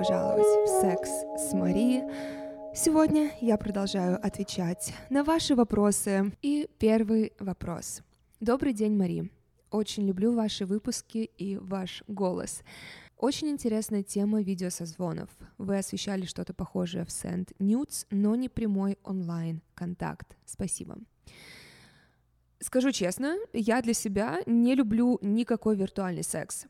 пожаловать в «Секс с Мари». Сегодня я продолжаю отвечать на ваши вопросы. И первый вопрос. Добрый день, Мари. Очень люблю ваши выпуски и ваш голос. Очень интересная тема видеосозвонов. Вы освещали что-то похожее в Send Nudes, но не прямой онлайн контакт. Спасибо. Скажу честно, я для себя не люблю никакой виртуальный секс,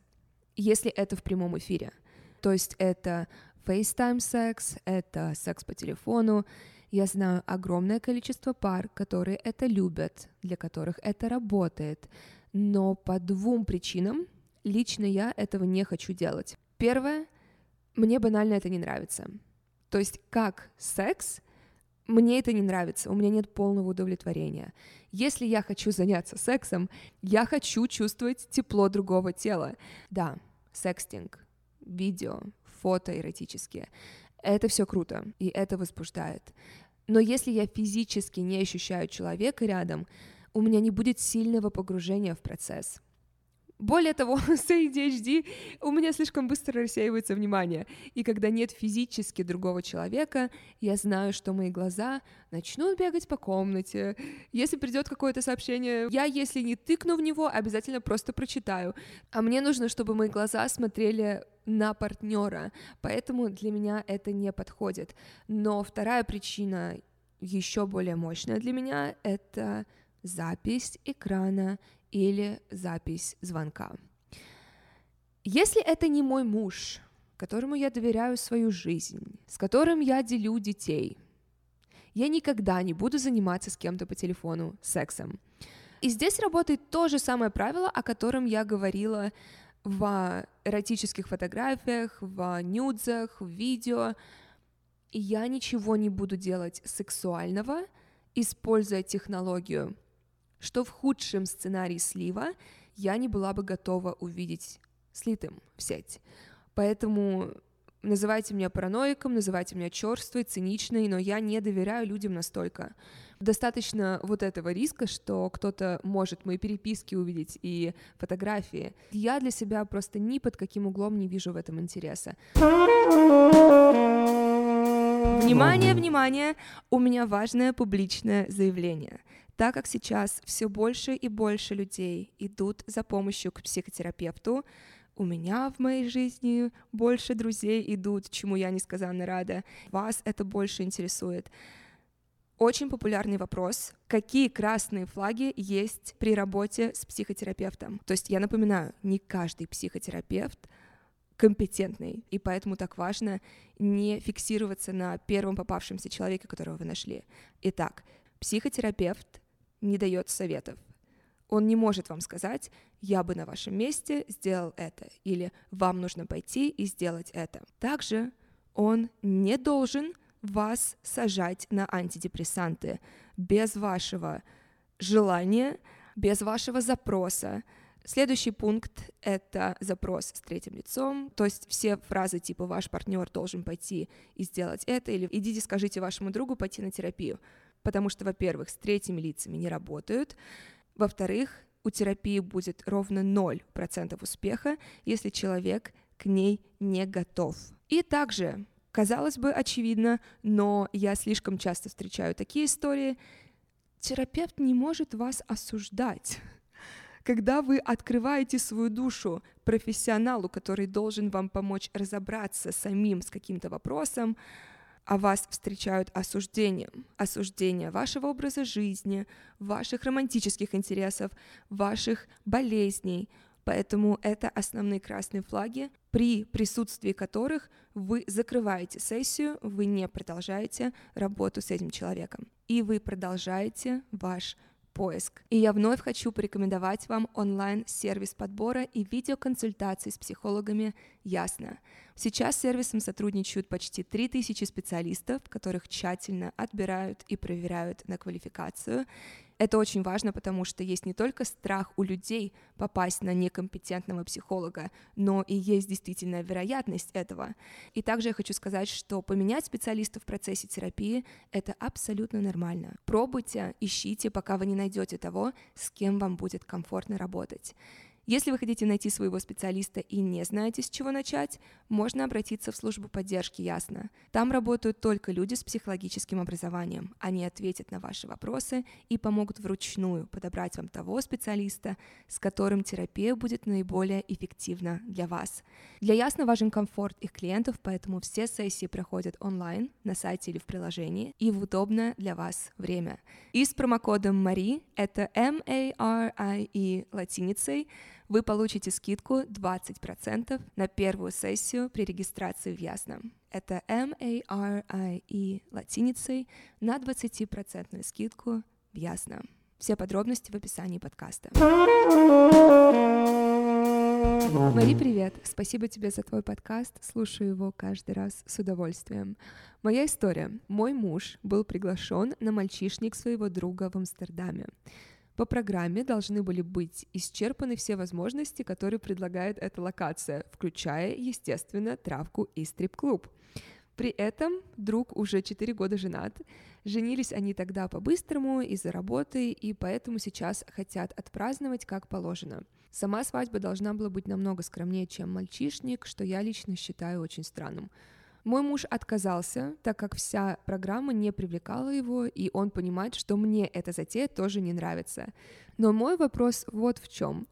если это в прямом эфире. То есть это FaceTime секс, это секс по телефону. Я знаю огромное количество пар, которые это любят, для которых это работает. Но по двум причинам лично я этого не хочу делать. Первое, мне банально это не нравится. То есть как секс, мне это не нравится, у меня нет полного удовлетворения. Если я хочу заняться сексом, я хочу чувствовать тепло другого тела. Да, секстинг, видео, фото эротические. Это все круто, и это возбуждает. Но если я физически не ощущаю человека рядом, у меня не будет сильного погружения в процесс. Более того, с ADHD у меня слишком быстро рассеивается внимание, и когда нет физически другого человека, я знаю, что мои глаза начнут бегать по комнате. Если придет какое-то сообщение, я, если не тыкну в него, обязательно просто прочитаю. А мне нужно, чтобы мои глаза смотрели на партнера, поэтому для меня это не подходит. Но вторая причина, еще более мощная для меня, это запись экрана или запись звонка. Если это не мой муж, которому я доверяю свою жизнь, с которым я делю детей, я никогда не буду заниматься с кем-то по телефону сексом. И здесь работает то же самое правило, о котором я говорила в эротических фотографиях, в нюдзах, в видео. я ничего не буду делать сексуального, используя технологию что в худшем сценарии слива я не была бы готова увидеть слитым в сеть. Поэтому называйте меня параноиком, называйте меня черствой, циничной, но я не доверяю людям настолько. Достаточно вот этого риска, что кто-то может мои переписки увидеть и фотографии. Я для себя просто ни под каким углом не вижу в этом интереса. Внимание, внимание! У меня важное публичное заявление. Так как сейчас все больше и больше людей идут за помощью к психотерапевту, у меня в моей жизни больше друзей идут, чему я несказанно рада. Вас это больше интересует. Очень популярный вопрос, какие красные флаги есть при работе с психотерапевтом. То есть я напоминаю, не каждый психотерапевт компетентный, и поэтому так важно не фиксироваться на первом попавшемся человеке, которого вы нашли. Итак, психотерапевт не дает советов. Он не может вам сказать, я бы на вашем месте сделал это, или вам нужно пойти и сделать это. Также он не должен вас сажать на антидепрессанты без вашего желания, без вашего запроса. Следующий пункт — это запрос с третьим лицом, то есть все фразы типа «ваш партнер должен пойти и сделать это» или «идите скажите вашему другу пойти на терапию» потому что, во-первых, с третьими лицами не работают, во-вторых, у терапии будет ровно 0% успеха, если человек к ней не готов. И также, казалось бы, очевидно, но я слишком часто встречаю такие истории, терапевт не может вас осуждать. Когда вы открываете свою душу профессионалу, который должен вам помочь разобраться самим с каким-то вопросом, а вас встречают осуждением. Осуждение вашего образа жизни, ваших романтических интересов, ваших болезней. Поэтому это основные красные флаги, при присутствии которых вы закрываете сессию, вы не продолжаете работу с этим человеком. И вы продолжаете ваш поиск. И я вновь хочу порекомендовать вам онлайн-сервис подбора и видеоконсультаций с психологами «Ясно». Сейчас с сервисом сотрудничают почти 3000 специалистов, которых тщательно отбирают и проверяют на квалификацию. Это очень важно, потому что есть не только страх у людей попасть на некомпетентного психолога, но и есть действительно вероятность этого. И также я хочу сказать, что поменять специалиста в процессе терапии — это абсолютно нормально. Пробуйте, ищите, пока вы не найдете того, с кем вам будет комфортно работать. Если вы хотите найти своего специалиста и не знаете, с чего начать, можно обратиться в службу поддержки Ясно. Там работают только люди с психологическим образованием. Они ответят на ваши вопросы и помогут вручную подобрать вам того специалиста, с которым терапия будет наиболее эффективна для вас. Для Ясно важен комфорт их клиентов, поэтому все сессии проходят онлайн, на сайте или в приложении, и в удобное для вас время. И с промокодом MARI, это M-A-R-I-E латиницей, вы получите скидку 20% на первую сессию при регистрации в Ясно. Это M-A-R-I-E латиницей на 20% скидку в Ясно. Все подробности в описании подкаста. Мари, привет! Спасибо тебе за твой подкаст. Слушаю его каждый раз с удовольствием. Моя история. Мой муж был приглашен на мальчишник своего друга в Амстердаме. По программе должны были быть исчерпаны все возможности, которые предлагает эта локация, включая, естественно, травку и стрип-клуб. При этом друг уже 4 года женат. Женились они тогда по-быстрому из-за работы, и поэтому сейчас хотят отпраздновать как положено. Сама свадьба должна была быть намного скромнее, чем мальчишник, что я лично считаю очень странным. Мой муж отказался, так как вся программа не привлекала его, и он понимает, что мне эта затея тоже не нравится. Но мой вопрос вот в чем.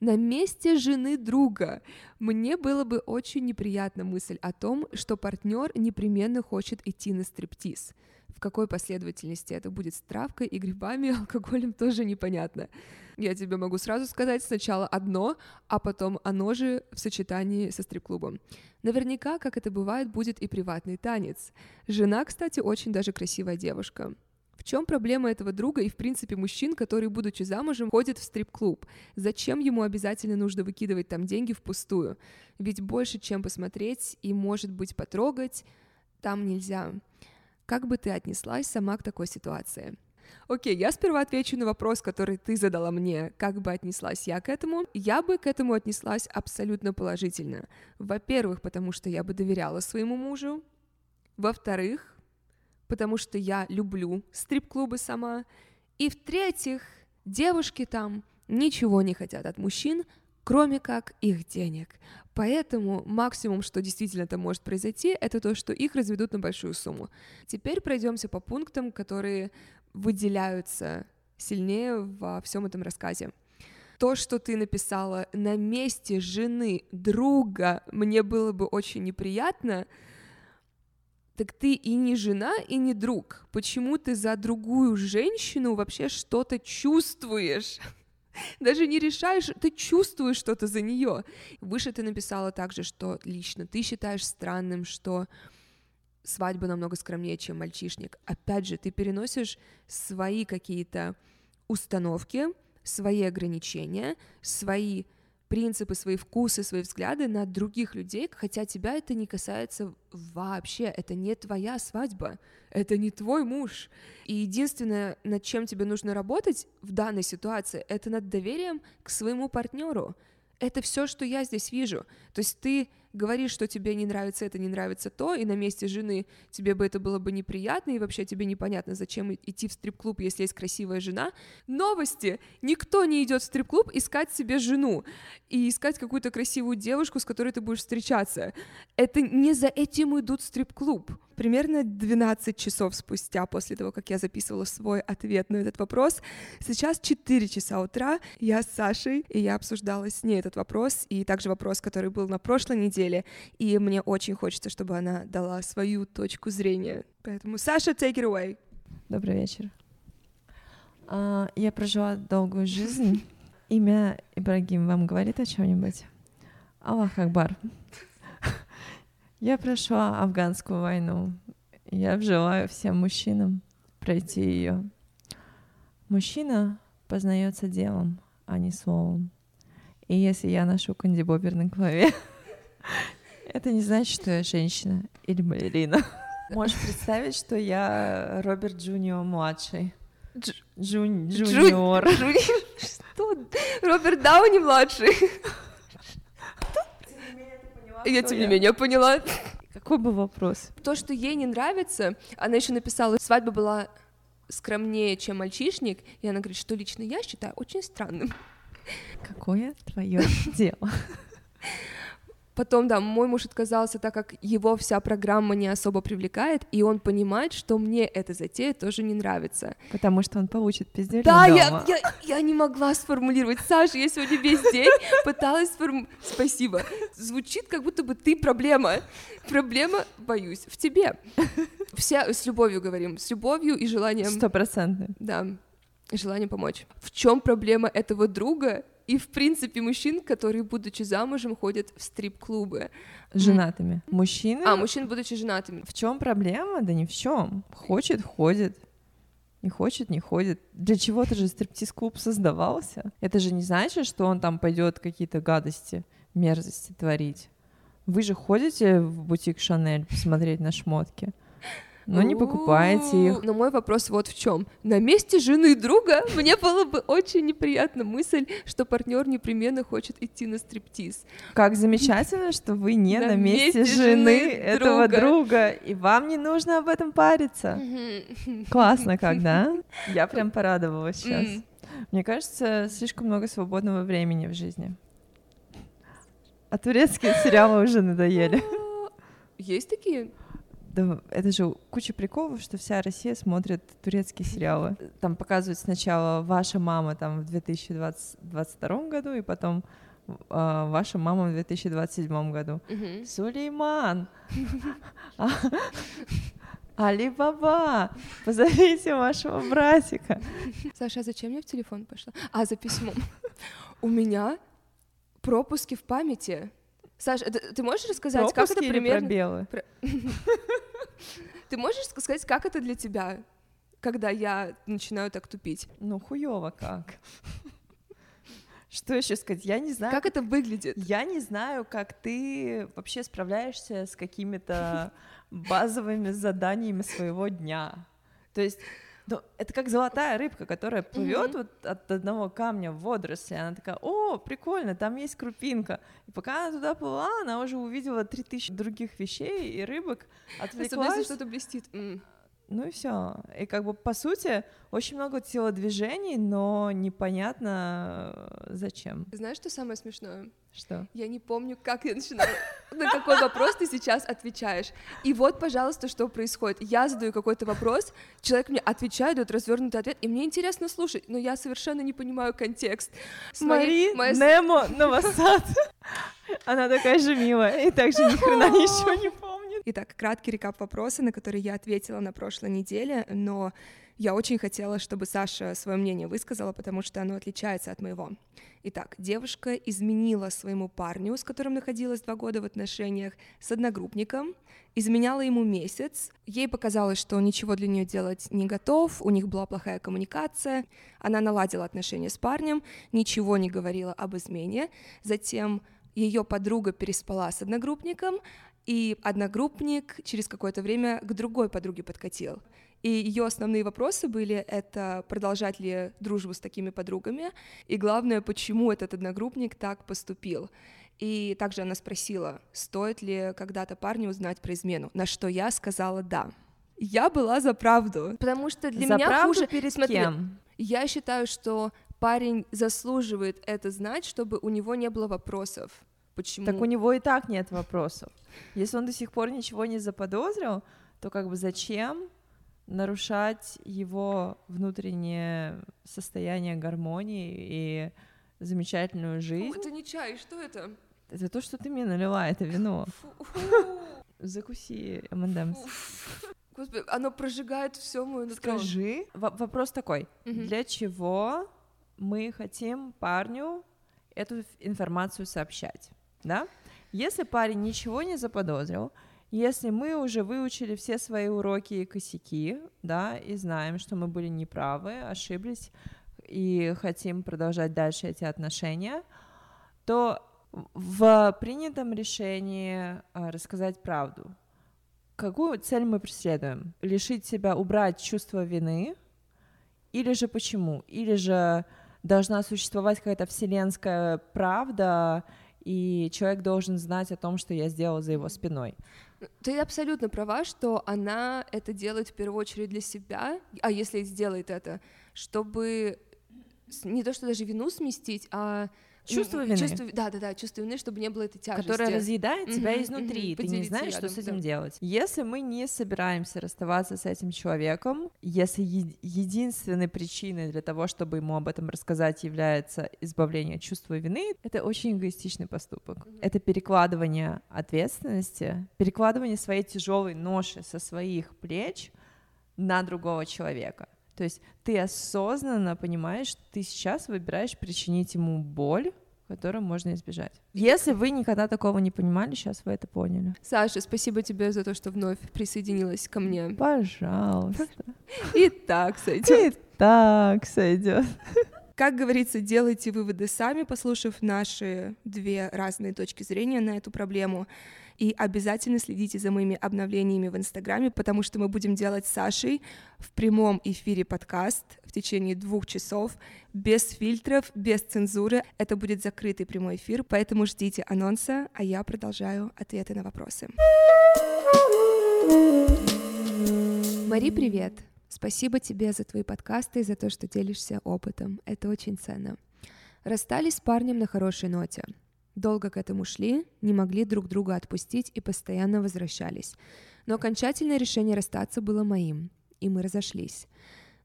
На месте жены друга мне было бы очень неприятна мысль о том, что партнер непременно хочет идти на стриптиз. В какой последовательности это будет с травкой и грибами, алкоголем тоже непонятно. Я тебе могу сразу сказать сначала одно, а потом оно же в сочетании со стрип-клубом. Наверняка, как это бывает, будет и приватный танец. Жена, кстати, очень даже красивая девушка. В чем проблема этого друга и, в принципе, мужчин, который, будучи замужем, ходит в стрип-клуб? Зачем ему обязательно нужно выкидывать там деньги впустую? Ведь больше, чем посмотреть и, может быть, потрогать, там нельзя. Как бы ты отнеслась сама к такой ситуации? Окей, я сперва отвечу на вопрос, который ты задала мне, как бы отнеслась я к этому. Я бы к этому отнеслась абсолютно положительно. Во-первых, потому что я бы доверяла своему мужу. Во-вторых, потому что я люблю стрип-клубы сама. И в-третьих, девушки там ничего не хотят от мужчин, кроме как их денег. Поэтому максимум, что действительно это может произойти, это то, что их разведут на большую сумму. Теперь пройдемся по пунктам, которые выделяются сильнее во всем этом рассказе. То, что ты написала на месте жены друга, мне было бы очень неприятно, так ты и не жена, и не друг. Почему ты за другую женщину вообще что-то чувствуешь? Даже не решаешь, ты чувствуешь что-то за нее. Выше ты написала также, что лично ты считаешь странным, что свадьба намного скромнее, чем мальчишник. Опять же, ты переносишь свои какие-то установки, свои ограничения, свои принципы, свои вкусы, свои взгляды на других людей, хотя тебя это не касается вообще, это не твоя свадьба, это не твой муж. И единственное, над чем тебе нужно работать в данной ситуации, это над доверием к своему партнеру. Это все, что я здесь вижу. То есть ты говоришь, что тебе не нравится это, не нравится то, и на месте жены тебе бы это было бы неприятно, и вообще тебе непонятно, зачем идти в стрип-клуб, если есть красивая жена. Новости! Никто не идет в стрип-клуб искать себе жену и искать какую-то красивую девушку, с которой ты будешь встречаться. Это не за этим идут в стрип-клуб. Примерно 12 часов спустя после того, как я записывала свой ответ на этот вопрос, сейчас 4 часа утра, я с Сашей, и я обсуждала с ней этот вопрос, и также вопрос, который был на прошлой неделе, и мне очень хочется, чтобы она дала свою точку зрения. Поэтому, Саша, take it away. Добрый вечер. А, я прожила долгую жизнь. Имя Ибрагим вам говорит о чем-нибудь? Аллах Акбар. Я прошла афганскую войну. Я желаю всем мужчинам пройти ее. Мужчина познается делом, а не словом. И если я ношу кандибобер на голове, это не значит, что я женщина или балерина. Можешь представить, что я Роберт Junior младший. Jun... Junior. Что? Роберт Дауни младший. Я тем не менее поняла. Какой был вопрос? То, что ей не нравится, она еще написала, свадьба была скромнее, чем мальчишник, и она говорит, что лично я считаю очень странным. Какое твое дело? Потом, да, мой муж отказался, так как его вся программа не особо привлекает, и он понимает, что мне эта затея тоже не нравится. Потому что он получит пиздец. Да, я, я, я не могла сформулировать. Саша, я сегодня весь день пыталась сформулировать... Спасибо. Звучит, как будто бы ты проблема. Проблема, боюсь, в тебе. Все с любовью говорим, с любовью и желанием... Стопроцентно. Да, желанием помочь. В чем проблема этого друга и, в принципе, мужчин, которые, будучи замужем, ходят в стрип-клубы. Женатыми. Мужчины. А, мужчин, будучи женатыми. В чем проблема? Да ни в чем. Хочет, ходит. Не хочет, не ходит. Для чего-то же стриптиз-клуб создавался. Это же не значит, что он там пойдет какие-то гадости, мерзости творить. Вы же ходите в бутик Шанель посмотреть на шмотки. Но не покупаете их. Но мой вопрос вот в чем. На месте жены друга мне было бы очень неприятна мысль, что партнер непременно хочет идти на стриптиз. Как замечательно, что вы не на, месте, жены этого друга, и вам не нужно об этом париться. Классно как, да? Я прям порадовалась сейчас. Мне кажется, слишком много свободного времени в жизни. А турецкие сериалы уже надоели. Есть такие? Да, это же куча приколов, что вся Россия смотрит турецкие сериалы. Там показывают сначала «Ваша мама» там в 2022 году, и потом э, «Ваша мама» в 2027 году. Mm-hmm. Сулейман! Али-Баба, позовите вашего братика. Саша, а зачем я в телефон пошла? А, за письмом. У меня пропуски в памяти. Саша, ты, ты можешь рассказать, Пропуски как это примерно? пробелы? Про... Ты можешь сказать, как это для тебя, когда я начинаю так тупить? Ну, хуёво как. Что еще сказать? Я не знаю. Как это выглядит? Я не знаю, как ты вообще справляешься с какими-то базовыми заданиями своего дня. То есть но это как золотая рыбка, которая плывет mm-hmm. вот от одного камня в водоросли. Она такая, о, прикольно, там есть крупинка. И пока она туда плыла, она уже увидела три тысячи других вещей и рыбок. Особенно, если что-то блестит. Mm. Ну и все. И как бы по сути очень много телодвижений, но непонятно э, зачем. Знаешь, что самое смешное? Что? Я не помню, как я начинала. На какой вопрос ты сейчас отвечаешь. И вот, пожалуйста, что происходит. Я задаю какой-то вопрос, человек мне отвечает, дает развернутый ответ, и мне интересно слушать, но я совершенно не понимаю контекст. Мари, Немо, Новосад. Она такая же милая, и также ни хрена ничего не помнит. Итак, краткий рекап вопроса, на который я ответила на прошлой неделе, но я очень хотела, чтобы Саша свое мнение высказала, потому что оно отличается от моего. Итак, девушка изменила своему парню, с которым находилась два года в отношениях, с одногруппником, изменяла ему месяц. Ей показалось, что он ничего для нее делать не готов, у них была плохая коммуникация. Она наладила отношения с парнем, ничего не говорила об измене. Затем ее подруга переспала с одногруппником, и одногруппник через какое-то время к другой подруге подкатил. И ее основные вопросы были это продолжать ли дружбу с такими подругами, и главное, почему этот одногруппник так поступил. И также она спросила, стоит ли когда-то парню узнать про измену, на что я сказала «да». Я была за правду, потому что для за меня правду хуже... перед Смотри, кем? Я считаю, что парень заслуживает это знать, чтобы у него не было вопросов. Почему? Так у него и так нет вопросов. Если он до сих пор ничего не заподозрил, то как бы зачем нарушать его внутреннее состояние гармонии и замечательную жизнь. Фу, это не чай, что это? Это то, что ты мне налила, это вино. Закуси, M&M's. Господи, оно прожигает все мое нутро. Скажи, вопрос такой, угу. для чего мы хотим парню эту информацию сообщать, да? Если парень ничего не заподозрил, если мы уже выучили все свои уроки и косяки, да, и знаем, что мы были неправы, ошиблись, и хотим продолжать дальше эти отношения, то в принятом решении а, рассказать правду. Какую цель мы преследуем? Лишить себя, убрать чувство вины? Или же почему? Или же должна существовать какая-то вселенская правда, и человек должен знать о том, что я сделал за его спиной. Ты абсолютно права, что она это делает в первую очередь для себя, а если сделает это, чтобы не то, что даже вину сместить, а Чувство вины. Чувство, да, да, да, чувство вины, чтобы не было этой тяжести. Которое разъедает тебя Мгм, изнутри, мгм, ты не знаешь, что с этим да. делать. Если мы не собираемся расставаться с этим человеком, если е- единственной причиной для того, чтобы ему об этом рассказать, является избавление от чувства вины, это очень эгоистичный поступок. Это перекладывание ответственности, перекладывание своей тяжелой ноши со своих плеч на другого человека. То есть ты осознанно понимаешь, ты сейчас выбираешь причинить ему боль, которую можно избежать. Если вы никогда такого не понимали, сейчас вы это поняли. Саша, спасибо тебе за то, что вновь присоединилась ко мне. Пожалуйста. И так сойдет. И так сойдет. Как говорится, делайте выводы сами, послушав наши две разные точки зрения на эту проблему. И обязательно следите за моими обновлениями в Инстаграме, потому что мы будем делать с Сашей в прямом эфире подкаст в течение двух часов, без фильтров, без цензуры. Это будет закрытый прямой эфир, поэтому ждите анонса, а я продолжаю ответы на вопросы. Мари, привет! Спасибо тебе за твои подкасты и за то, что делишься опытом. Это очень ценно. Расстались с парнем на хорошей ноте. Долго к этому шли, не могли друг друга отпустить и постоянно возвращались. Но окончательное решение расстаться было моим, и мы разошлись.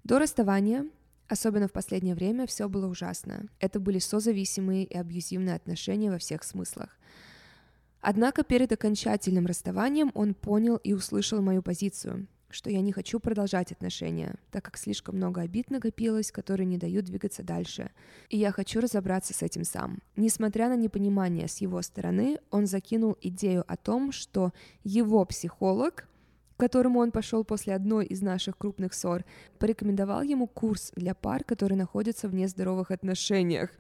До расставания, особенно в последнее время, все было ужасно. Это были созависимые и абьюзивные отношения во всех смыслах. Однако перед окончательным расставанием он понял и услышал мою позицию, что я не хочу продолжать отношения, так как слишком много обид накопилось, которые не дают двигаться дальше. И я хочу разобраться с этим сам. Несмотря на непонимание с его стороны, он закинул идею о том, что его психолог к которому он пошел после одной из наших крупных ссор, порекомендовал ему курс для пар, которые находятся в нездоровых отношениях.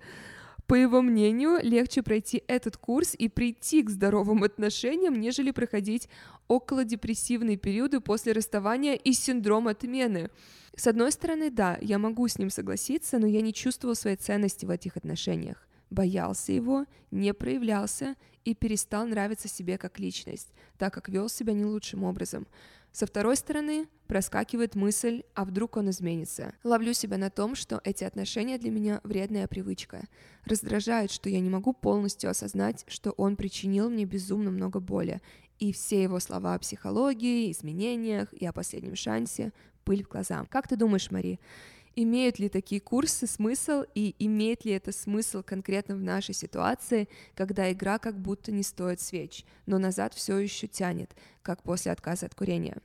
По его мнению, легче пройти этот курс и прийти к здоровым отношениям, нежели проходить околодепрессивные периоды после расставания и синдром отмены. С одной стороны, да, я могу с ним согласиться, но я не чувствовал своей ценности в этих отношениях. Боялся его, не проявлялся и перестал нравиться себе как личность, так как вел себя не лучшим образом. Со второй стороны, проскакивает мысль, а вдруг он изменится. Ловлю себя на том, что эти отношения для меня вредная привычка. Раздражает, что я не могу полностью осознать, что он причинил мне безумно много боли. И все его слова о психологии, изменениях и о последнем шансе — пыль в глаза. Как ты думаешь, Мари, имеют ли такие курсы смысл и имеет ли это смысл конкретно в нашей ситуации, когда игра как будто не стоит свеч, но назад все еще тянет, как после отказа от курения.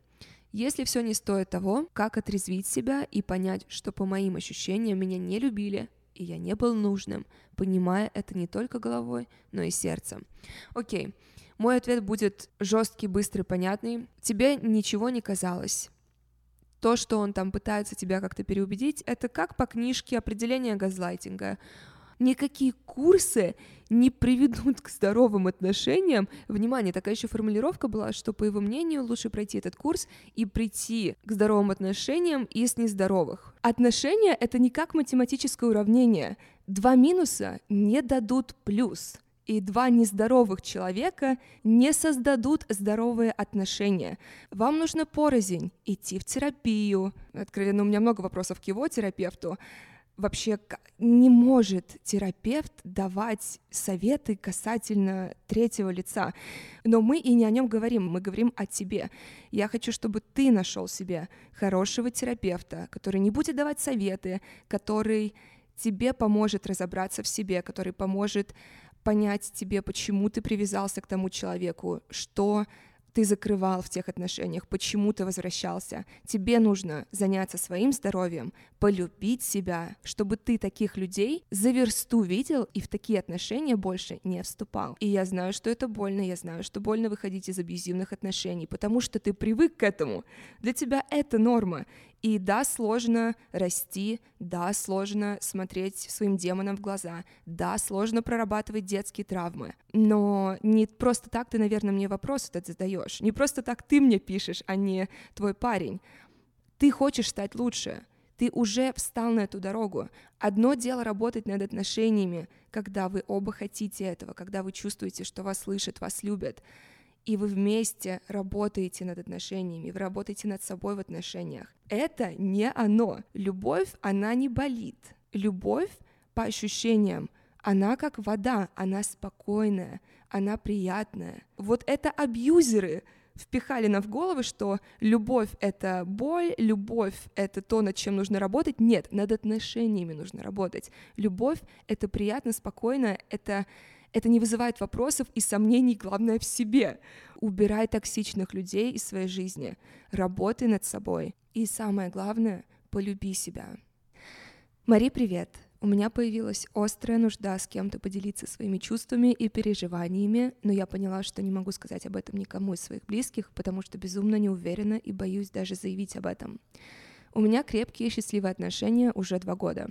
Если все не стоит того, как отрезвить себя и понять, что по моим ощущениям меня не любили, и я не был нужным, понимая это не только головой, но и сердцем. Окей, мой ответ будет жесткий, быстрый, понятный. Тебе ничего не казалось. То, что он там пытается тебя как-то переубедить, это как по книжке определение газлайтинга. Никакие курсы не приведут к здоровым отношениям. Внимание, такая еще формулировка была, что, по его мнению, лучше пройти этот курс и прийти к здоровым отношениям из нездоровых. Отношения — это не как математическое уравнение. Два минуса не дадут плюс и два нездоровых человека не создадут здоровые отношения. Вам нужно порознь идти в терапию. Откровенно, у меня много вопросов к его терапевту. Вообще не может терапевт давать советы касательно третьего лица. Но мы и не о нем говорим, мы говорим о тебе. Я хочу, чтобы ты нашел себе хорошего терапевта, который не будет давать советы, который тебе поможет разобраться в себе, который поможет понять тебе, почему ты привязался к тому человеку, что ты закрывал в тех отношениях, почему ты возвращался. Тебе нужно заняться своим здоровьем, полюбить себя, чтобы ты таких людей за версту видел и в такие отношения больше не вступал. И я знаю, что это больно, я знаю, что больно выходить из абьюзивных отношений, потому что ты привык к этому. Для тебя это норма. И да, сложно расти, да, сложно смотреть своим демонам в глаза, да, сложно прорабатывать детские травмы. Но не просто так ты, наверное, мне вопрос этот задаешь. Не просто так ты мне пишешь, а не твой парень. Ты хочешь стать лучше. Ты уже встал на эту дорогу. Одно дело работать над отношениями, когда вы оба хотите этого, когда вы чувствуете, что вас слышат, вас любят и вы вместе работаете над отношениями, вы работаете над собой в отношениях. Это не оно. Любовь, она не болит. Любовь по ощущениям, она как вода, она спокойная, она приятная. Вот это абьюзеры впихали нам в головы, что любовь — это боль, любовь — это то, над чем нужно работать. Нет, над отношениями нужно работать. Любовь — это приятно, спокойно, это это не вызывает вопросов и сомнений, главное, в себе. Убирай токсичных людей из своей жизни, работай над собой. И самое главное, полюби себя. Мари, привет! У меня появилась острая нужда с кем-то поделиться своими чувствами и переживаниями, но я поняла, что не могу сказать об этом никому из своих близких, потому что безумно не уверена и боюсь даже заявить об этом. У меня крепкие и счастливые отношения уже два года.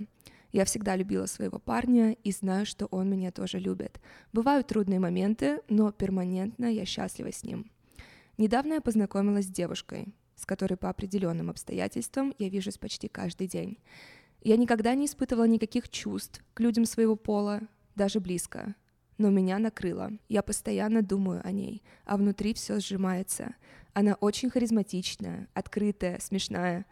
Я всегда любила своего парня и знаю, что он меня тоже любит. Бывают трудные моменты, но перманентно я счастлива с ним. Недавно я познакомилась с девушкой, с которой по определенным обстоятельствам я вижусь почти каждый день. Я никогда не испытывала никаких чувств к людям своего пола, даже близко. Но меня накрыло. Я постоянно думаю о ней, а внутри все сжимается. Она очень харизматичная, открытая, смешная.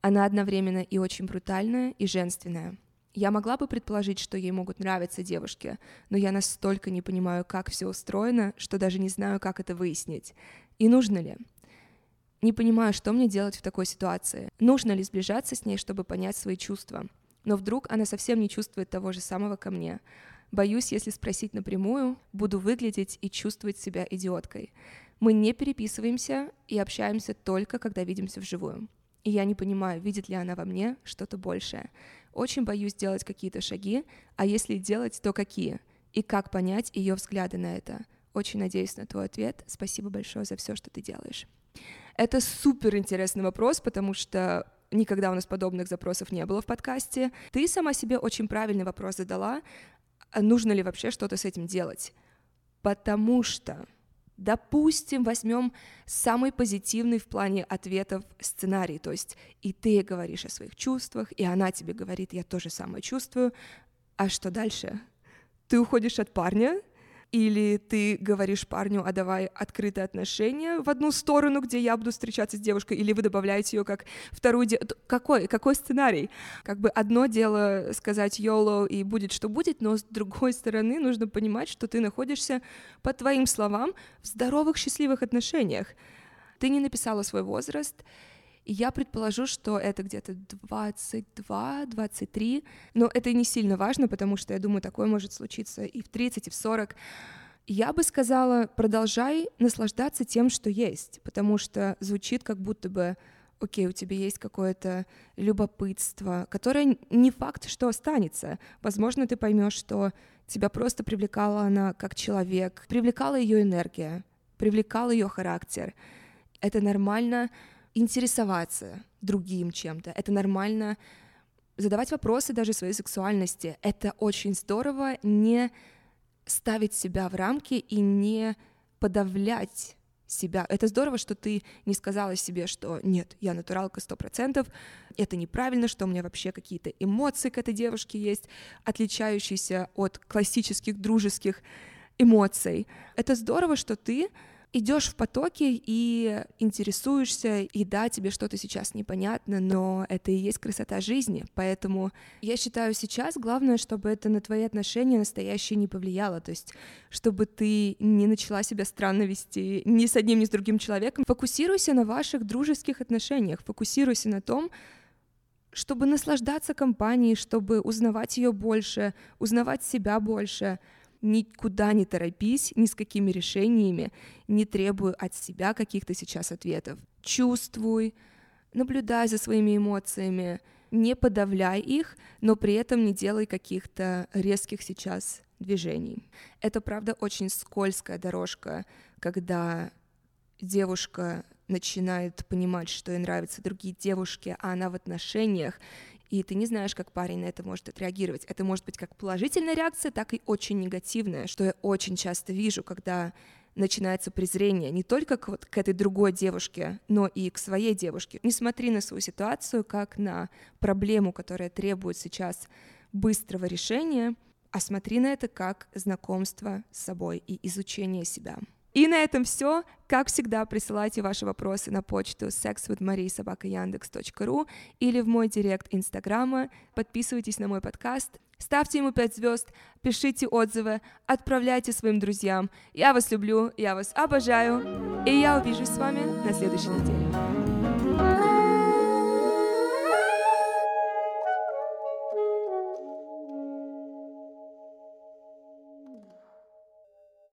Она одновременно и очень брутальная, и женственная. Я могла бы предположить, что ей могут нравиться девушки, но я настолько не понимаю, как все устроено, что даже не знаю, как это выяснить. И нужно ли? Не понимаю, что мне делать в такой ситуации. Нужно ли сближаться с ней, чтобы понять свои чувства? Но вдруг она совсем не чувствует того же самого ко мне. Боюсь, если спросить напрямую, буду выглядеть и чувствовать себя идиоткой. Мы не переписываемся и общаемся только, когда видимся вживую. И я не понимаю, видит ли она во мне что-то большее. Очень боюсь делать какие-то шаги, а если делать, то какие? И как понять ее взгляды на это? Очень надеюсь на твой ответ. Спасибо большое за все, что ты делаешь. Это супер интересный вопрос, потому что никогда у нас подобных запросов не было в подкасте. Ты сама себе очень правильный вопрос задала, а нужно ли вообще что-то с этим делать. Потому что, допустим, возьмем самый позитивный в плане ответов сценарий, то есть и ты говоришь о своих чувствах, и она тебе говорит, я тоже самое чувствую, а что дальше? Ты уходишь от парня, или ты говоришь парню, а давай открытые отношения в одну сторону, где я буду встречаться с девушкой, или вы добавляете ее как вторую... Де... Какой? Какой сценарий? Как бы одно дело сказать YOLO и будет, что будет, но с другой стороны нужно понимать, что ты находишься, по твоим словам, в здоровых, счастливых отношениях. Ты не написала свой возраст, и я предположу, что это где-то 22-23, но это не сильно важно, потому что я думаю, такое может случиться и в 30, и в 40. Я бы сказала, продолжай наслаждаться тем, что есть, потому что звучит как будто бы окей, у тебя есть какое-то любопытство, которое не факт, что останется. Возможно, ты поймешь, что тебя просто привлекала она как человек, привлекала ее энергия, привлекал ее характер. Это нормально интересоваться другим чем-то. Это нормально задавать вопросы даже своей сексуальности. Это очень здорово не ставить себя в рамки и не подавлять себя. Это здорово, что ты не сказала себе, что нет, я натуралка сто процентов, это неправильно, что у меня вообще какие-то эмоции к этой девушке есть, отличающиеся от классических дружеских эмоций. Это здорово, что ты идешь в потоке и интересуешься, и да, тебе что-то сейчас непонятно, но это и есть красота жизни. Поэтому я считаю сейчас главное, чтобы это на твои отношения настоящие не повлияло. То есть, чтобы ты не начала себя странно вести ни с одним, ни с другим человеком. Фокусируйся на ваших дружеских отношениях, фокусируйся на том, чтобы наслаждаться компанией, чтобы узнавать ее больше, узнавать себя больше — никуда не торопись ни с какими решениями, не требуй от себя каких-то сейчас ответов. Чувствуй, наблюдай за своими эмоциями, не подавляй их, но при этом не делай каких-то резких сейчас движений. Это, правда, очень скользкая дорожка, когда девушка начинает понимать, что ей нравятся другие девушки, а она в отношениях, и ты не знаешь, как парень на это может отреагировать. Это может быть как положительная реакция, так и очень негативная, что я очень часто вижу, когда начинается презрение не только к, вот, к этой другой девушке, но и к своей девушке. Не смотри на свою ситуацию как на проблему, которая требует сейчас быстрого решения, а смотри на это как знакомство с собой и изучение себя. И на этом все. Как всегда, присылайте ваши вопросы на почту sexwithmarie.yandex.ru или в мой директ Инстаграма. Подписывайтесь на мой подкаст, ставьте ему 5 звезд, пишите отзывы, отправляйте своим друзьям. Я вас люблю, я вас обожаю, и я увижусь с вами на следующей неделе.